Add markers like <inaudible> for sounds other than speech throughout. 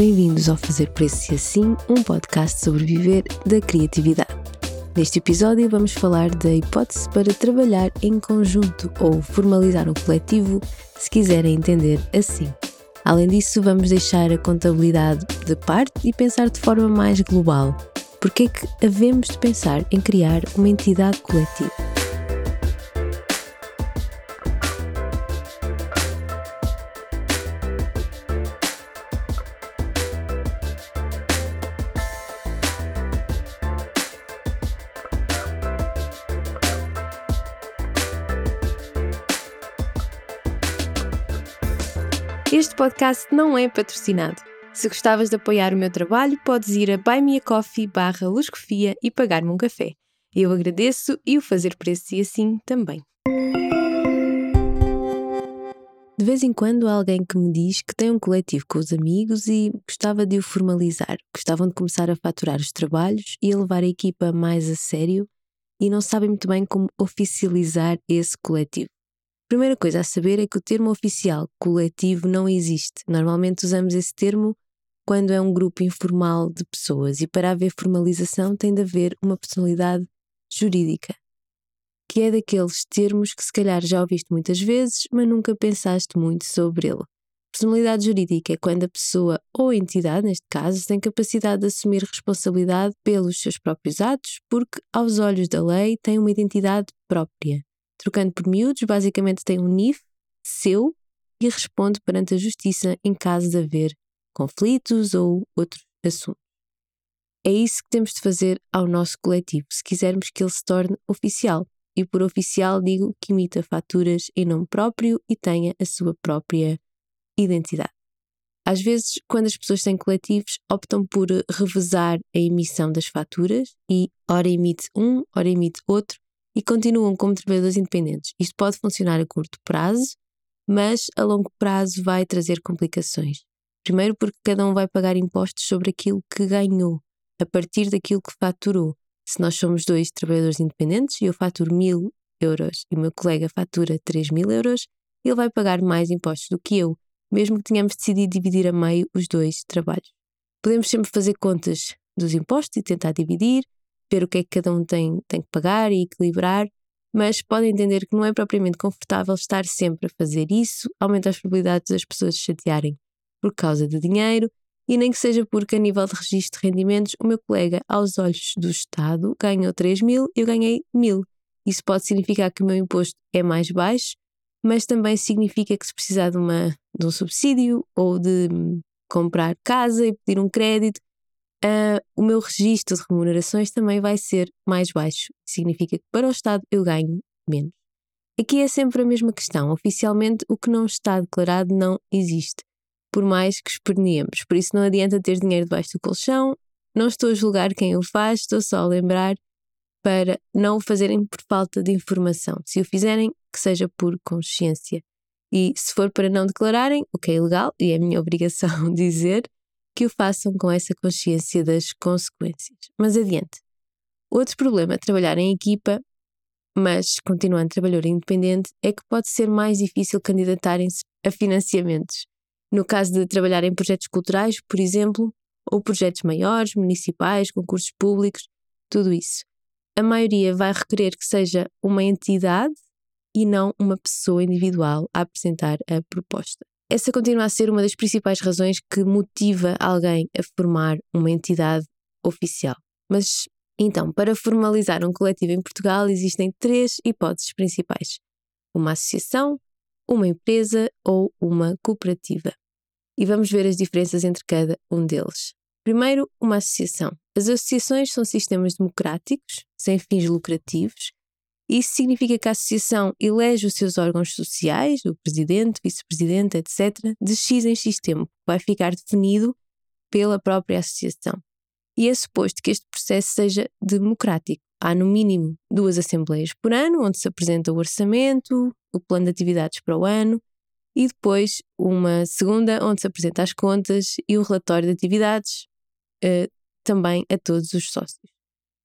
Bem-vindos ao Fazer Preço e Assim, um podcast sobre viver da criatividade. Neste episódio vamos falar da hipótese para trabalhar em conjunto ou formalizar um coletivo, se quiserem entender assim. Além disso, vamos deixar a contabilidade de parte e pensar de forma mais global. Porque é que havemos de pensar em criar uma entidade coletiva? Podcast não é patrocinado. Se gostavas de apoiar o meu trabalho, podes ir a buymeacoffee barra luscofia e pagar-me um café. Eu agradeço e o fazer preço e assim também. De vez em quando há alguém que me diz que tem um coletivo com os amigos e gostava de o formalizar, gostavam de começar a faturar os trabalhos e a levar a equipa mais a sério e não sabem muito bem como oficializar esse coletivo. Primeira coisa a saber é que o termo oficial coletivo não existe. Normalmente usamos esse termo quando é um grupo informal de pessoas e para haver formalização tem de haver uma personalidade jurídica, que é daqueles termos que se calhar já ouviste muitas vezes, mas nunca pensaste muito sobre ele. Personalidade jurídica é quando a pessoa ou a entidade, neste caso, tem capacidade de assumir responsabilidade pelos seus próprios atos, porque, aos olhos da lei, tem uma identidade própria trocando por miúdos, basicamente tem um NIF seu e responde perante a justiça em caso de haver conflitos ou outros assuntos. É isso que temos de fazer ao nosso coletivo, se quisermos que ele se torne oficial. E por oficial digo que imita faturas em nome próprio e tenha a sua própria identidade. Às vezes, quando as pessoas têm coletivos, optam por revezar a emissão das faturas e ora emite um, ora emite outro, e continuam como trabalhadores independentes. Isto pode funcionar a curto prazo, mas a longo prazo vai trazer complicações. Primeiro, porque cada um vai pagar impostos sobre aquilo que ganhou, a partir daquilo que faturou. Se nós somos dois trabalhadores independentes e eu faturo mil euros e o meu colega fatura 3 mil euros, ele vai pagar mais impostos do que eu, mesmo que tenhamos decidido dividir a meio os dois trabalhos. Podemos sempre fazer contas dos impostos e tentar dividir, ver o que é que cada um tem, tem que pagar e equilibrar, mas podem entender que não é propriamente confortável estar sempre a fazer isso, aumenta as probabilidades das pessoas se chatearem por causa de dinheiro e nem que seja porque, a nível de registro de rendimentos, o meu colega, aos olhos do Estado, ganhou 3 mil e eu ganhei mil. Isso pode significar que o meu imposto é mais baixo, mas também significa que se precisar de, uma, de um subsídio ou de hum, comprar casa e pedir um crédito, uh, o meu registro de remunerações também vai ser mais baixo. Significa que para o Estado eu ganho menos. Aqui é sempre a mesma questão. Oficialmente, o que não está declarado não existe, por mais que esperneemos. Por isso, não adianta ter dinheiro debaixo do colchão. Não estou a julgar quem o faz, estou só a lembrar para não o fazerem por falta de informação. Se o fizerem, que seja por consciência. E se for para não declararem, o que é ilegal e é a minha <laughs> obrigação dizer, que o façam com essa consciência das consequências. Mas adiante. Outro problema trabalhar em equipa, mas continuando trabalhador independente, é que pode ser mais difícil candidatarem-se a financiamentos. No caso de trabalhar em projetos culturais, por exemplo, ou projetos maiores, municipais, concursos públicos, tudo isso. A maioria vai requerer que seja uma entidade e não uma pessoa individual a apresentar a proposta. Essa continua a ser uma das principais razões que motiva alguém a formar uma entidade oficial. Mas então, para formalizar um coletivo em Portugal, existem três hipóteses principais: uma associação, uma empresa ou uma cooperativa. E vamos ver as diferenças entre cada um deles. Primeiro, uma associação. As associações são sistemas democráticos, sem fins lucrativos, isso significa que a associação elege os seus órgãos sociais, o presidente, vice-presidente, etc., de X em X tempo, vai ficar definido pela própria associação. E é suposto que este processo seja democrático. Há, no mínimo, duas assembleias por ano, onde se apresenta o orçamento, o plano de atividades para o ano, e depois uma segunda, onde se apresenta as contas e o relatório de atividades, eh, também a todos os sócios.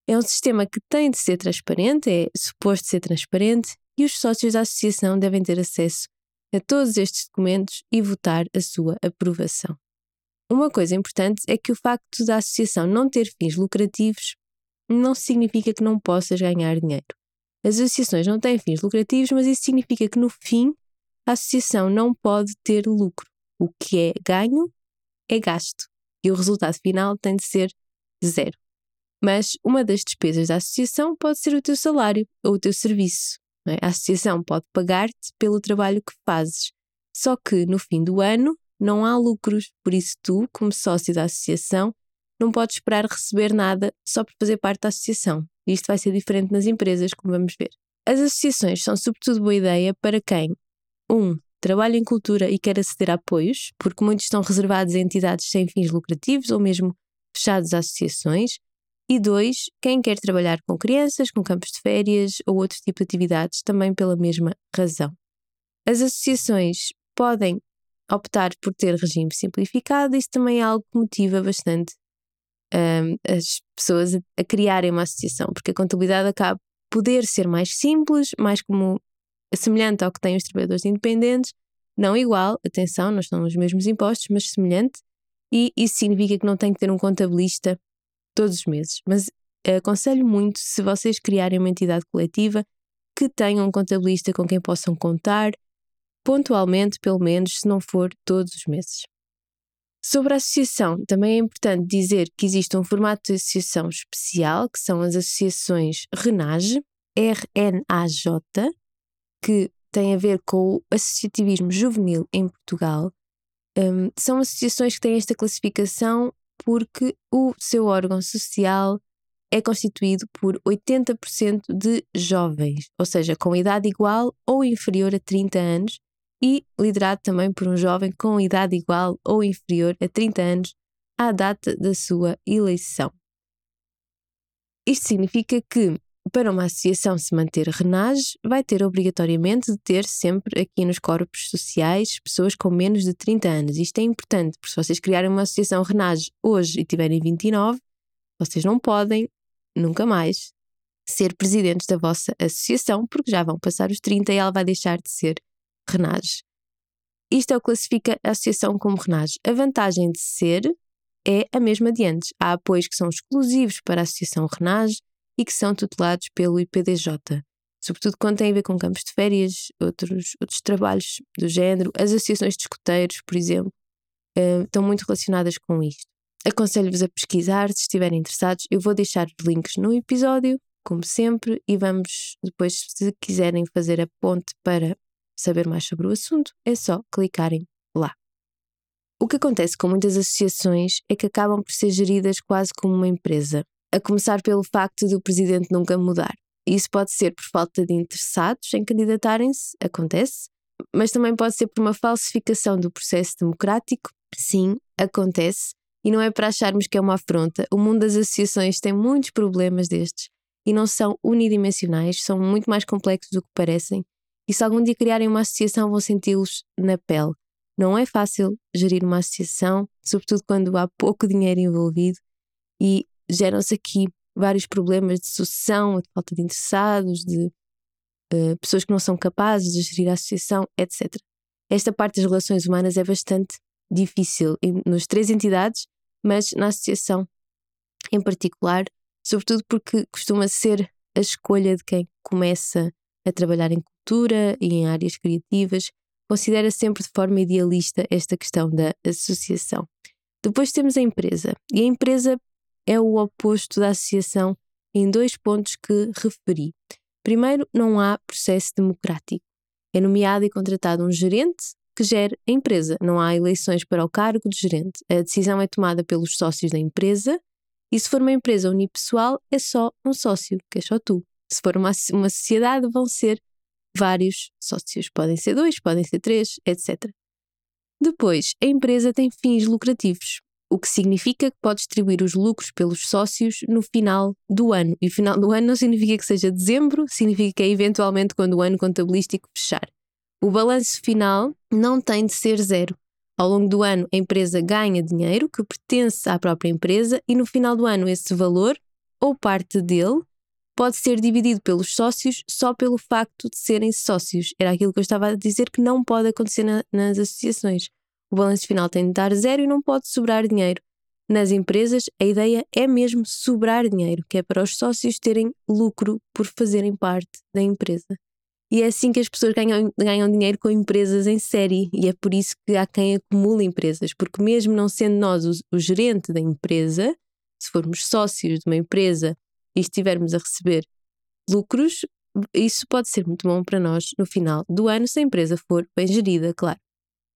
É um sistema que tem de ser transparente, é suposto ser transparente, e os sócios da associação devem ter acesso a todos estes documentos e votar a sua aprovação. uma coisa importante é que o facto da associação não ter fins lucrativos não significa que não possas ganhar dinheiro. As associações não têm fins lucrativos, mas isso significa que no fim a associação não pode ter lucro. O que é ganho é gasto e o resultado final tem de ser zero. Mas uma das despesas da associação pode ser o teu salário ou o teu serviço. É? A associação pode pagar-te pelo trabalho que fazes. Só que no fim do ano não há lucros, por isso tu, como sócio da associação, não podes esperar receber nada só por fazer parte da associação. Isto vai ser diferente nas empresas, como vamos ver. As associações são sobretudo boa ideia para quem, um, trabalha em cultura e quer aceder a apoios, porque muitos estão reservados a entidades sem fins lucrativos ou mesmo fechados a associações, e dois, quem quer trabalhar com crianças, com campos de férias ou outro tipo de atividades, também pela mesma razão. As associações podem optar por ter regime simplificado, isso também é algo que motiva bastante um, as pessoas a, criarem uma associação, porque a contabilidade acaba poder ser mais simples, mais como semelhante ao que têm os trabalhadores independentes, não igual, atenção, não estão os mesmos impostos, mas semelhante, e isso significa que não tem que ter um contabilista todos os meses. Mas aconselho muito, se vocês criarem uma entidade coletiva, que tenham um contabilista com quem possam contar, pontualmente, pelo menos, se não for todos os meses. Sobre a associação, também é importante dizer que existe um formato de associação especial, que são as associações RENAJ, R-N-A-J, que tem a ver com o associativismo juvenil em Portugal. Um, são associações que têm esta classificação porque o seu órgão social é constituído por 80% de jovens, ou seja, com idade igual ou inferior a 30 anos, e liderado também por um jovem com idade igual ou inferior a 30 anos à data da sua eleição. Isto significa que, para uma associação se manter RENAGE, vai ter obrigatoriamente de ter sempre aqui nos corpos sociais pessoas com menos de 30 anos. Isto é importante, porque se vocês criarem uma associação RENAGE hoje e tiverem 29, vocês não podem, nunca mais, ser presidentes da vossa associação, porque já vão passar os 30 e ela vai deixar de ser RENAGE. Isto é o que classifica a associação como RENAGE. A vantagem de ser é a mesma de antes. Há apoios que são exclusivos para a associação RENAGE e que são tutelados pelo IPDJ, sobretudo quando tem a ver com campos de férias, outros, outros trabalhos do género. As associações de escuteiros, por exemplo, uh, estão muito relacionadas com isto. Aconselho-vos a pesquisar se estiverem interessados. Eu vou deixar os links no episódio, como sempre, e vamos depois, se quiserem fazer a ponte para saber mais sobre o assunto, é só clicarem lá. O que acontece com muitas associações é que acabam por ser geridas quase como uma empresa, a começar pelo facto de o presidente nunca mudar. Isso pode ser por falta de interessados em candidatarem-se, acontece, mas também pode ser por uma falsificação do processo democrático, sim, acontece, e não é para acharmos que é uma afronta. O mundo das associações tem muitos problemas destes e não são unidimensionais, são muito mais complexos do que parecem e se algum dia criarem uma associação, vão senti-los na pele. Não é fácil gerir uma associação, sobretudo quando há pouco dinheiro envolvido e geram-se aqui vários problemas de sucessão, de falta de interessados, de uh, pessoas que não são capazes de gerir a associação, etc. Esta parte das relações humanas é bastante difícil nas três entidades, mas na associação em particular, sobretudo porque costuma ser a escolha de quem começa a trabalhar em cultura e em áreas criativas, considera sempre de forma idealista esta questão da associação. Depois temos a empresa, e a empresa é o oposto da associação em dois pontos que referi. Primeiro, não há processo democrático. É nomeado e contratado um gerente que gere a empresa. Não há eleições para o cargo de gerente. A decisão é tomada pelos sócios da empresa e, se for uma empresa unipessoal, é só um sócio, que é só tu. Se for uma, uma sociedade, vão ser vários sócios. Podem ser dois, podem ser três, etc. Depois, a empresa tem fins lucrativos, o que significa que pode distribuir os lucros pelos sócios no final do ano. E o final do ano não significa que seja dezembro, significa que é eventualmente quando o ano contabilístico fechar. O balanço final não tem de ser zero. Ao longo do ano, a empresa ganha dinheiro que pertence à própria empresa e no final do ano, esse valor, ou parte dele, pode ser dividido pelos sócios só pelo facto de serem sócios. Era aquilo que eu estava a dizer que não pode acontecer na, nas associações. O balanço final tem de dar zero e não pode sobrar dinheiro. Nas empresas, a ideia é mesmo sobrar dinheiro, que é para os sócios terem lucro por fazerem parte da empresa. E é assim que as pessoas ganham, ganham dinheiro com empresas em série, e é por isso que há quem acumula empresas, porque mesmo não sendo nós o, o gerente da empresa, se formos sócios de uma empresa e estivermos a receber lucros, isso pode ser muito bom para nós no final do ano se a empresa for bem gerida, claro.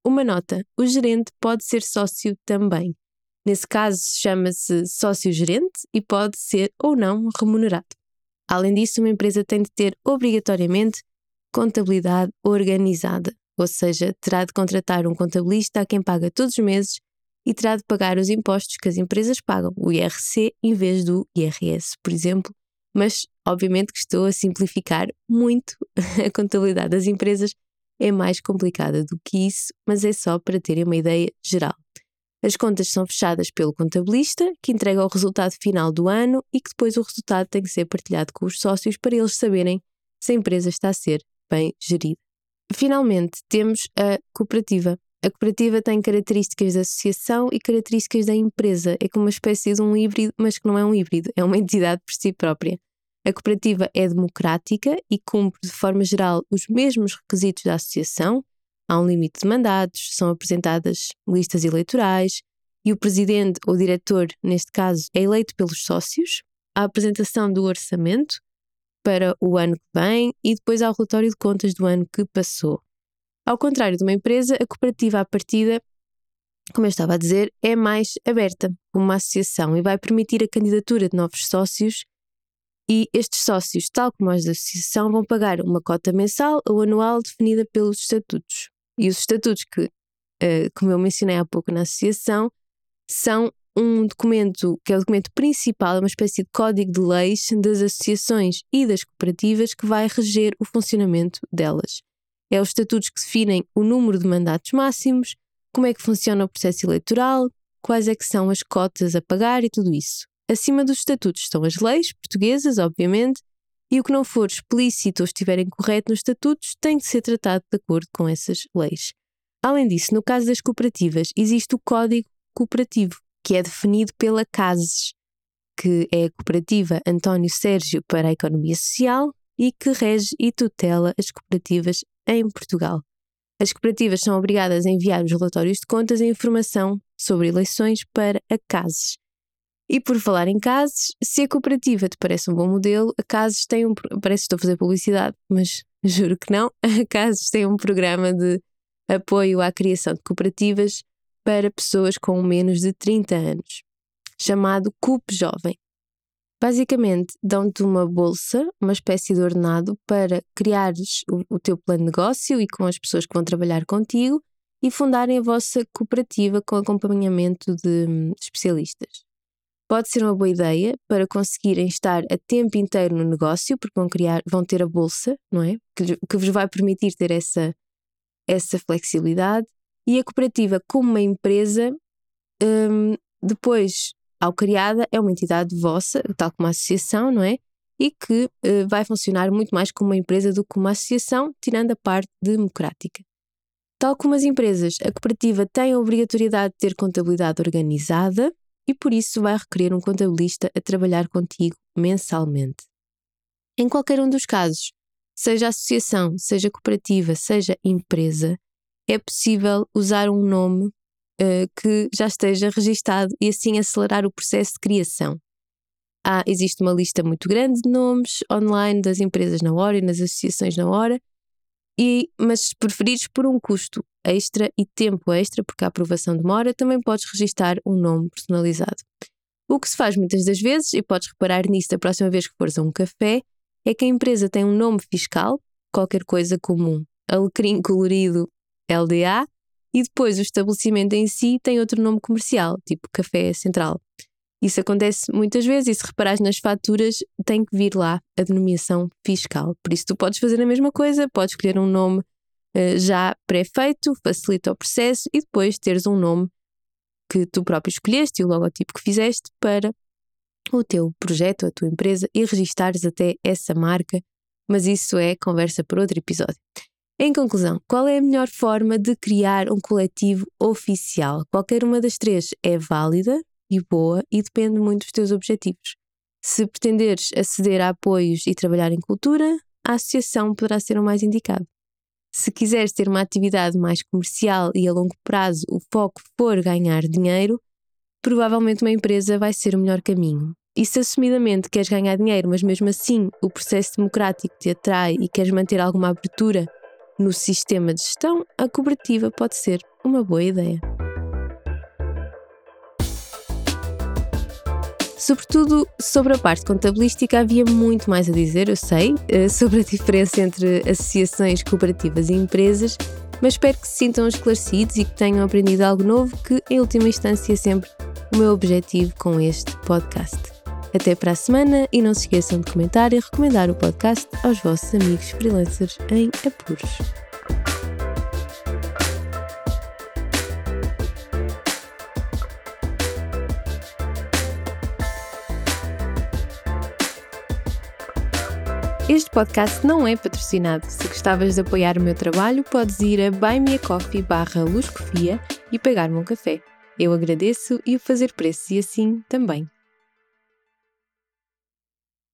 Uma nota: o gerente pode ser sócio também. Nesse caso, chama-se sócio-gerente e pode ser ou não remunerado. Além disso, uma empresa tem de ter obrigatoriamente contabilidade organizada, ou seja, terá de contratar um contabilista a quem paga todos os meses e terá de pagar os impostos que as empresas pagam, o IRC em vez do IRS, por exemplo. Mas, obviamente, que estou a simplificar muito <laughs> a contabilidade das empresas. É mais complicada do que isso, mas é só para terem uma ideia geral. As contas são fechadas pelo contabilista, que entrega o resultado final do ano e que depois o resultado tem que ser partilhado com os sócios para eles saberem se a empresa está a ser bem gerida. Finalmente, temos a cooperativa. A cooperativa tem características da associação e características da empresa. É como uma espécie de um híbrido, mas que não é um híbrido, é uma entidade por si própria. A cooperativa é democrática e cumpre, de forma geral, os mesmos requisitos da associação. Há um limite de mandatos, são apresentadas listas eleitorais e o presidente ou diretor, neste caso, é eleito pelos sócios. A apresentação do orçamento para o ano que vem e depois há o relatório de contas do ano que passou. Ao contrário de uma empresa, a cooperativa à partida, como eu estava a dizer, é mais aberta, como uma associação, e vai permitir a candidatura de novos sócios. E estes sócios, tal como os da associação, vão pagar uma cota mensal ou anual definida pelos estatutos. E os estatutos que, uh, como eu mencionei há pouco na associação, são um documento que é o documento principal, é uma espécie de código de leis das associações e das cooperativas que vai reger o funcionamento delas. É os estatutos que definem o número de mandatos máximos, como é que funciona o processo eleitoral, quais é que são as cotas a pagar e tudo isso. Acima dos estatutos estão as leis portuguesas, obviamente, e o que não for explícito ou estiver incorreto nos estatutos tem de ser tratado de acordo com essas leis. Além disso, no caso das cooperativas, existe o Código Cooperativo, que é definido pela CASES, que é a Cooperativa António Sérgio para a Economia Social e que rege e tutela as cooperativas em Portugal. As cooperativas são obrigadas a enviar os relatórios de contas e informação sobre eleições para a CASES. E por falar em CASES, se a cooperativa te parece um bom modelo, a CASES tem um. Parece que estou a fazer publicidade, mas <laughs> juro que não. A CASES tem um programa de apoio à criação de cooperativas para pessoas com menos de 30 anos, chamado CUP Jovem. Basicamente, dão-te uma bolsa, uma espécie de ordenado, para criares o, o teu plano de negócio e com as pessoas que vão trabalhar contigo e fundarem a vossa cooperativa com acompanhamento de hum, especialistas. Pode ser uma boa ideia para conseguirem estar a tempo inteiro no negócio, porque vão criar, vão ter a bolsa, não é? Que, que vos vai permitir ter essa, essa flexibilidade e a cooperativa, como uma empresa, um, depois, ao criada, é uma entidade vossa, tal como uma associação, não é? E que uh, vai funcionar muito mais como uma empresa do que uma associação, tirando a parte democrática. Tal como as empresas, a cooperativa tem a obrigatoriedade de ter contabilidade organizada e por isso vai requerer um contabilista a trabalhar contigo mensalmente. Em qualquer um dos casos, seja associação, seja cooperativa, seja empresa, é possível usar um nome uh, que já esteja registado e assim acelerar o processo de criação. Há, existe uma lista muito grande de nomes online das empresas na hora e nas associações na hora, e, mas se preferires por um custo extra e tempo extra, porque a aprovação demora, também podes registar um nome personalizado. O que se faz muitas das vezes, e podes reparar nisso da próxima vez que fores a um café, é que a empresa tem um nome fiscal, qualquer coisa comum, alecrim <laughs> colorido LDA, e depois o estabelecimento em si tem outro nome comercial, tipo Café Central. Isso acontece muitas vezes e se reparares nas faturas tem que vir lá a denominação fiscal. Por isso tu podes fazer a mesma coisa, podes escolher um nome uh, já pré-feito, facilita o processo e depois teres um nome que tu próprio escolheste e o logotipo que fizeste para o teu projeto, a tua empresa e registares até essa marca, mas isso é conversa para outro episódio. Em conclusão, qual é a melhor forma de criar um coletivo oficial? Qualquer uma das três é válida e boa e depende muito dos teus objetivos. Se pretenderes aceder a apoios e trabalhar em cultura, a associação poderá ser o mais indicado. Se quiseres ter uma atividade mais comercial e a longo prazo o foco for ganhar dinheiro, provavelmente uma empresa vai ser o melhor caminho. E se assumidamente queres ganhar dinheiro, mas mesmo assim o processo democrático te atrai e queres manter alguma abertura no sistema de gestão, a cooperativa pode ser uma boa ideia. Sobretudo sobre a parte contabilística, havia muito mais a dizer, eu sei, eh, sobre a diferença entre associações cooperativas e empresas, mas espero que se sintam esclarecidos e que tenham aprendido algo novo, que em última instância é sempre o meu objetivo com este podcast. Até para a semana e não se esqueçam de comentar e recomendar o podcast aos vossos amigos freelancers em apuros. Este podcast não é patrocinado. Se gostavas de apoiar o meu trabalho, podes ir a buymeacoffee barra e pagar-me um café. Eu agradeço e o fazer preço e assim também